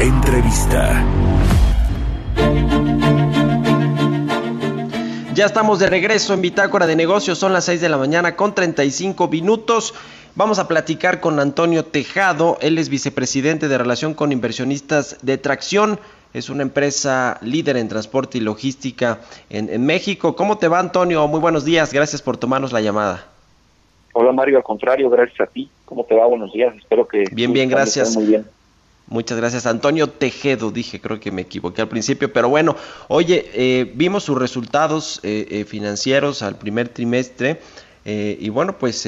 Entrevista. Ya estamos de regreso en Bitácora de Negocios, son las 6 de la mañana con 35 minutos. Vamos a platicar con Antonio Tejado, él es vicepresidente de Relación con Inversionistas de Tracción, es una empresa líder en transporte y logística en, en México. ¿Cómo te va Antonio? Muy buenos días, gracias por tomarnos la llamada. Hola Mario, al contrario, gracias a ti. ¿Cómo te va? Buenos días, espero que... Bien, bien, gracias. Muy bien. Muchas gracias. Antonio Tejedo, dije, creo que me equivoqué al principio, pero bueno, oye, eh, vimos sus resultados eh, eh, financieros al primer trimestre y bueno, pues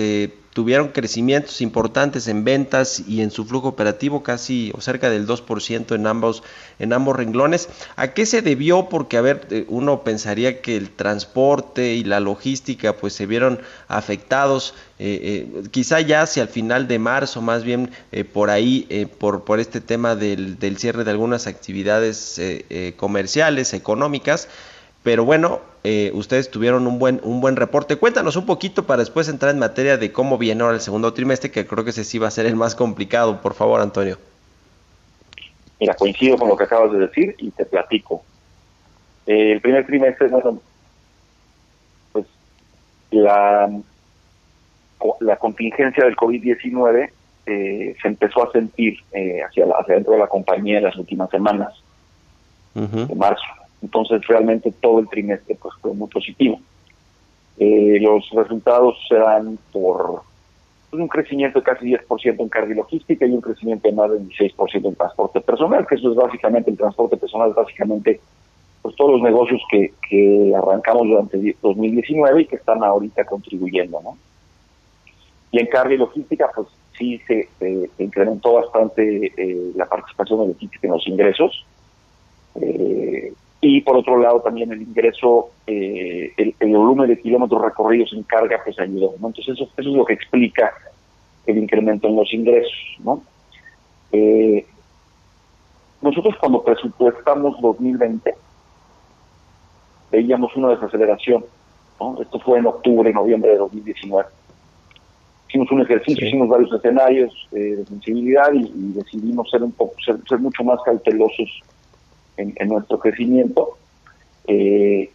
tuvieron crecimientos importantes en ventas y en su flujo operativo, casi o cerca del 2% en ambos, en ambos renglones. ¿A qué se debió? Porque, a ver, eh, uno pensaría que el transporte y la logística pues se vieron afectados, eh, eh, quizá ya hacia el final de marzo, más bien por ahí, por, por este tema del, del, cierre de algunas actividades comerciales, económicas. Pero bueno, eh, ustedes tuvieron un buen, un buen reporte. Cuéntanos un poquito para después entrar en materia de cómo viene ahora el segundo trimestre, que creo que ese sí va a ser el más complicado. Por favor, Antonio. Mira, coincido con lo que acabas de decir y te platico. Eh, el primer trimestre, bueno, pues la, la contingencia del COVID-19 eh, se empezó a sentir hacia, hacia dentro de la compañía en las últimas semanas de marzo entonces realmente todo el trimestre pues fue muy positivo. Eh, los resultados se dan por pues, un crecimiento de casi 10% en carga y un crecimiento de más del 16% en transporte personal, que eso es básicamente el transporte personal, es básicamente pues todos los negocios que, que arrancamos durante 2019 y que están ahorita contribuyendo, ¿no? Y en carga y logística, pues sí se, incrementó bastante eh, la participación de logística en los ingresos. Eh, y por otro lado también el ingreso, eh, el, volumen de kilómetros recorridos en carga pues ayudó, ¿no? Entonces eso, eso es lo que explica el incremento en los ingresos, ¿no? Eh, nosotros cuando presupuestamos 2020 veíamos una desaceleración, ¿no? Esto fue en octubre, noviembre de 2019. Hicimos un ejercicio, hicimos varios escenarios eh, de sensibilidad y, decidimos ser un poco, ser mucho más cautelosos en, nuestro crecimiento. Eh,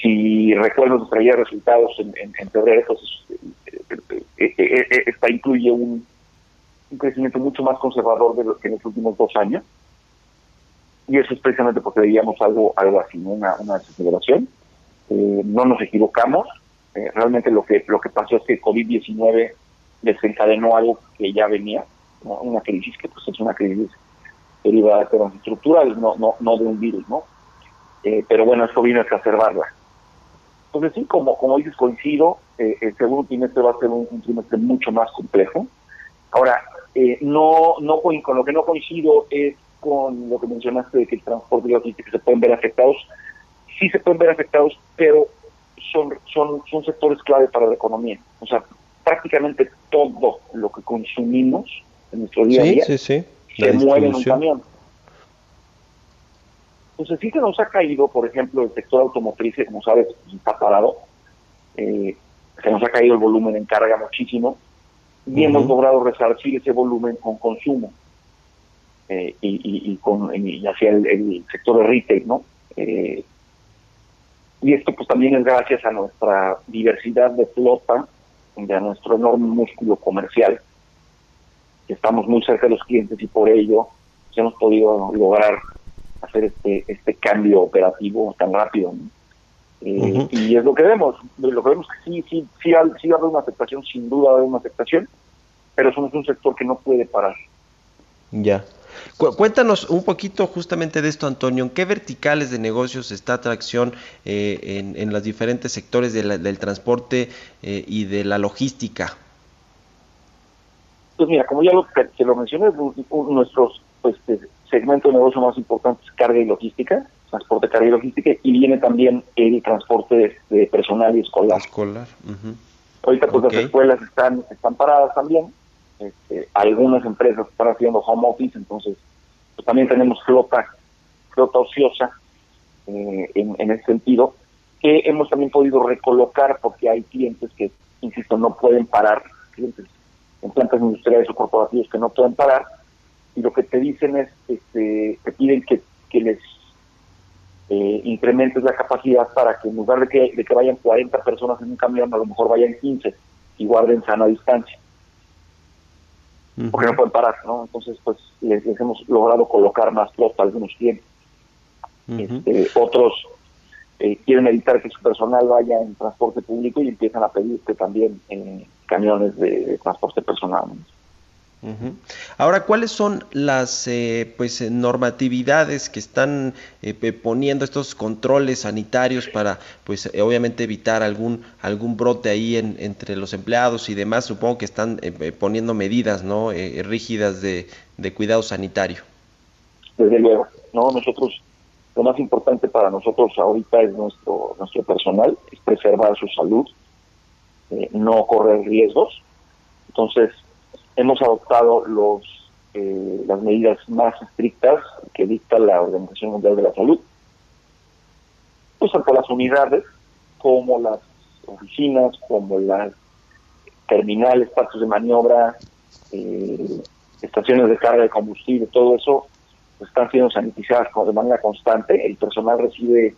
si recuerdo, nos traía resultados en, febrero, entonces eh, eh, esta incluye un, crecimiento mucho más conservador de lo que en los últimos dos años. Y eso es precisamente porque veíamos algo, algo así, una, una desaceleración. no nos equivocamos. realmente lo que, lo que pasó es que COVID-19 desencadenó algo que ya venía, una crisis que pues es una crisis derivada de estructurales, no, no, no de un virus, ¿no? Eh, pero bueno, esto vino a exacerbarla. Entonces sí, como, como dices, coincido, eh, el segundo trimestre va a ser un, trimestre mucho más complejo. Ahora, eh, no, no con, lo que no coincido es con lo que mencionaste de que el transporte y la logística se pueden ver afectados. Sí se pueden ver afectados, pero son, son, son sectores clave para la economía. O sea, prácticamente todo lo que consumimos en nuestro día a día sí, sí se mueve en un camión. Entonces sí se nos ha caído, por ejemplo, el sector automotriz, como sabes, está parado. Eh, se nos ha caído el volumen en carga muchísimo y hemos logrado resarcir ese volumen con consumo eh, y, con hacia el, sector de retail, ¿no? Eh, y esto pues también es gracias a nuestra diversidad de flota, de a nuestro enorme músculo comercial estamos muy cerca de los clientes y por ello pues, hemos podido lograr hacer este este cambio operativo tan rápido. Eh, y es lo que vemos, lo que vemos que sí, sí, sí, va a haber una aceptación, sin duda va a haber una aceptación, pero somos un sector que no puede parar. Ya. cuéntanos un poquito justamente de esto, Antonio. ¿En qué verticales de negocios está atracción eh, en, en, los diferentes sectores del transporte eh, y de la logística? Pues mira, como ya lo, te lo mencioné, nuestros pues, segmento de negocio más importante es carga y logística, transporte, carga y logística, y viene también el transporte de, personal y escolar. Escolar. Ahorita pues las escuelas están están paradas también, este, algunas empresas están haciendo home office, entonces pues también tenemos flota, flota ociosa eh, en, en ese sentido, que hemos también podido recolocar porque hay clientes que, insisto, no pueden parar, clientes en plantas industriales o corporativos que no pueden parar, y lo que te dicen es, este, te piden que, que les eh, incrementes la capacidad para que en lugar de que, de que vayan 40 personas en un camión, a lo mejor vayan 15 y guarden sana distancia. Porque no pueden parar, ¿no? Entonces, pues les, hemos logrado colocar más flota a algunos clientes. este, otros eh, quieren evitar que su personal vaya en transporte público y empiezan a pedirte también en camiones de, transporte personal. Ahora, ¿cuáles son las eh, pues eh, normatividades que están eh, poniendo estos controles sanitarios para, pues obviamente evitar algún algún brote ahí en, entre los empleados y demás? Supongo que están poniendo medidas, ¿no? rígidas de, de cuidado sanitario. Desde luego, no nosotros lo más importante para nosotros ahorita es nuestro nuestro personal, es preservar su salud, no correr riesgos. Entonces, hemos adoptado los eh, las medidas más estrictas que dicta la Organización Mundial de la Salud, pues tanto las unidades como las oficinas, como las terminales, parques de maniobra, eh, estaciones de carga de combustible, todo eso están siendo sanitizadas de manera constante. El personal recibe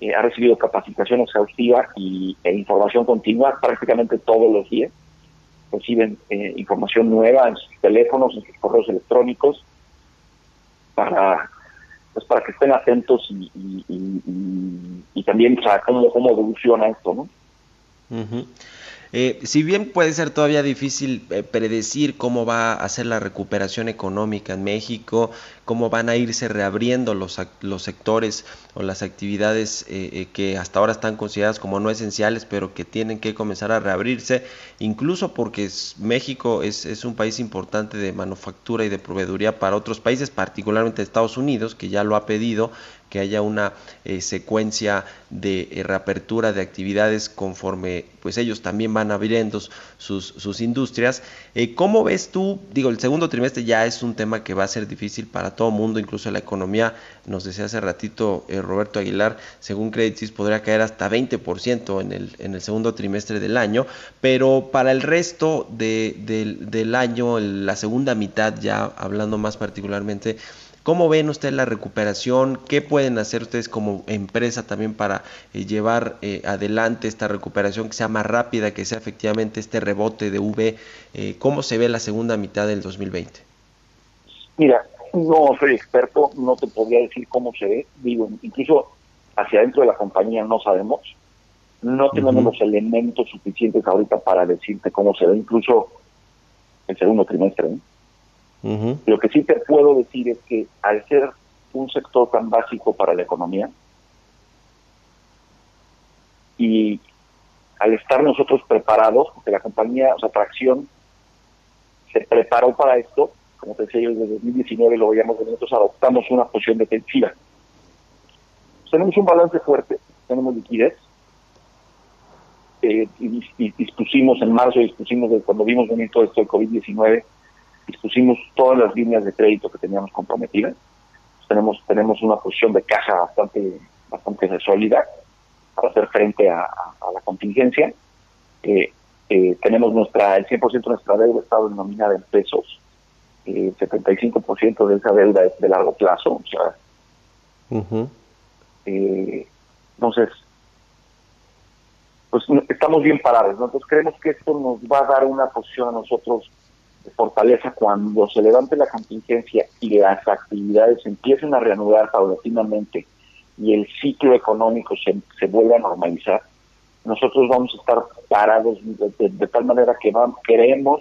eh, ha recibido capacitación exhaustiva y, e información continua prácticamente todos los días reciben eh, información nueva en sus teléfonos, en sus correos electrónicos, para pues para que estén atentos y, y, también o cómo, cómo evoluciona esto, ¿no? Eh, si bien puede ser todavía difícil eh, predecir cómo va a ser la recuperación económica en México, cómo van a irse reabriendo los, los sectores o las actividades eh, que hasta ahora están consideradas como no esenciales, pero que tienen que comenzar a reabrirse, incluso porque México es, es un país importante de manufactura y de proveeduría para otros países, particularmente Estados Unidos, que ya lo ha pedido que haya una eh, secuencia de eh, reapertura de actividades conforme pues ellos también van abriendo sus, sus industrias. Eh, ¿Cómo ves tú? Digo, el segundo trimestre ya es un tema que va a ser difícil para todo mundo, incluso la economía, nos decía hace ratito Roberto Aguilar, según Credit Suisse podría caer hasta 20% en el, en el segundo trimestre del año, pero para el resto de, del año, la segunda mitad, ya hablando más particularmente, ¿Cómo ven ustedes la recuperación? ¿Qué pueden hacer ustedes como empresa también para eh, llevar eh, adelante esta recuperación que sea más rápida, que sea efectivamente este rebote de V? Eh, ¿Cómo se ve la segunda mitad del 2020? Mira, no soy experto, no te podría decir cómo se ve. Digo, incluso hacia adentro de la compañía no sabemos. No tenemos los elementos suficientes ahorita para decirte cómo se ve, incluso el segundo trimestre. ¿eh? Lo que sí te puedo decir es que al ser un sector tan básico para la economía y al estar nosotros preparados, porque la compañía, o sea, Tracción, se preparó para esto, como te decía yo, desde 2019 lo veíamos nosotros adoptamos una posición defensiva. tenemos un balance fuerte, tenemos liquidez, eh, y, dispusimos en marzo, dispusimos de cuando vimos venir todo esto del COVID-19, dispusimos todas las líneas de crédito que teníamos comprometidas. tenemos tenemos una posición de caja bastante bastante sólida para hacer frente a, la contingencia. Eh, eh, tenemos nuestra el 100% de nuestra deuda está denominada en pesos. el 75% de esa deuda es de largo plazo. O sea, eh, entonces, pues estamos bien parados. Entonces creemos que esto nos va a dar una posición a nosotros fortaleza cuando se levante la contingencia y las actividades empiecen a reanudar paulatinamente y el ciclo económico se, se vuelva a normalizar, nosotros vamos a estar parados de, tal manera que creemos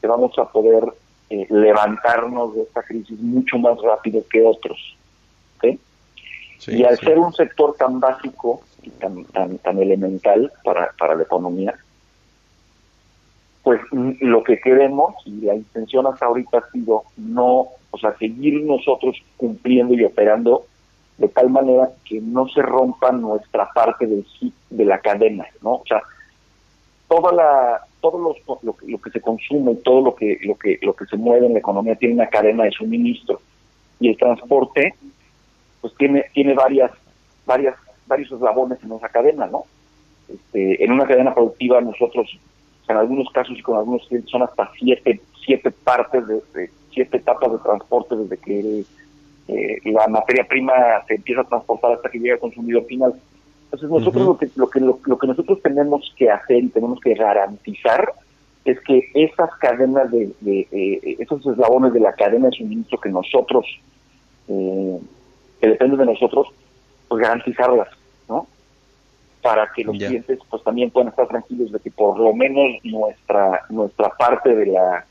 que vamos a poder eh, levantarnos de esta crisis mucho más rápido que otros. y al ser un sector tan básico y tan, tan, tan elemental para, para la economía, pues lo que queremos y la intención hasta ahorita ha sido no, o sea, seguir nosotros cumpliendo y operando de tal manera que no se rompa nuestra parte del de la cadena, ¿no? O sea, toda la todo los, lo, lo que se consume, todo lo que lo que lo que se mueve en la economía tiene una cadena de suministro y el transporte pues tiene tiene varias varias varios eslabones en esa cadena, ¿no? Este, en una cadena productiva nosotros en algunos casos y con algunos clientes son hasta siete siete partes de, siete etapas de transporte desde que eh, la materia prima se empieza a transportar hasta que llega al consumidor final. Entonces nosotros lo, que, lo, que, lo, que nosotros tenemos que hacer y tenemos que garantizar es que esas cadenas de, eh, esos eslabones de la cadena de suministro que nosotros eh, que dependen de nosotros pues garantizarlas para que los clientes pues también puedan estar tranquilos de que por lo menos nuestra nuestra parte de la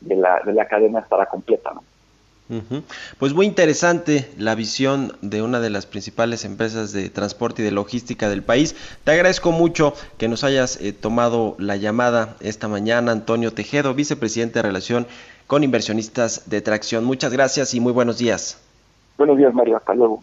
de la de la cadena estará completa no pues muy interesante la visión de una de las principales empresas de transporte y de logística del país. Te agradezco mucho que nos hayas eh, tomado la llamada esta mañana, Antonio Tejedo, vicepresidente de Relación con Inversionistas de Tracción. Muchas gracias y muy buenos días. Buenos días, Mario. Hasta luego.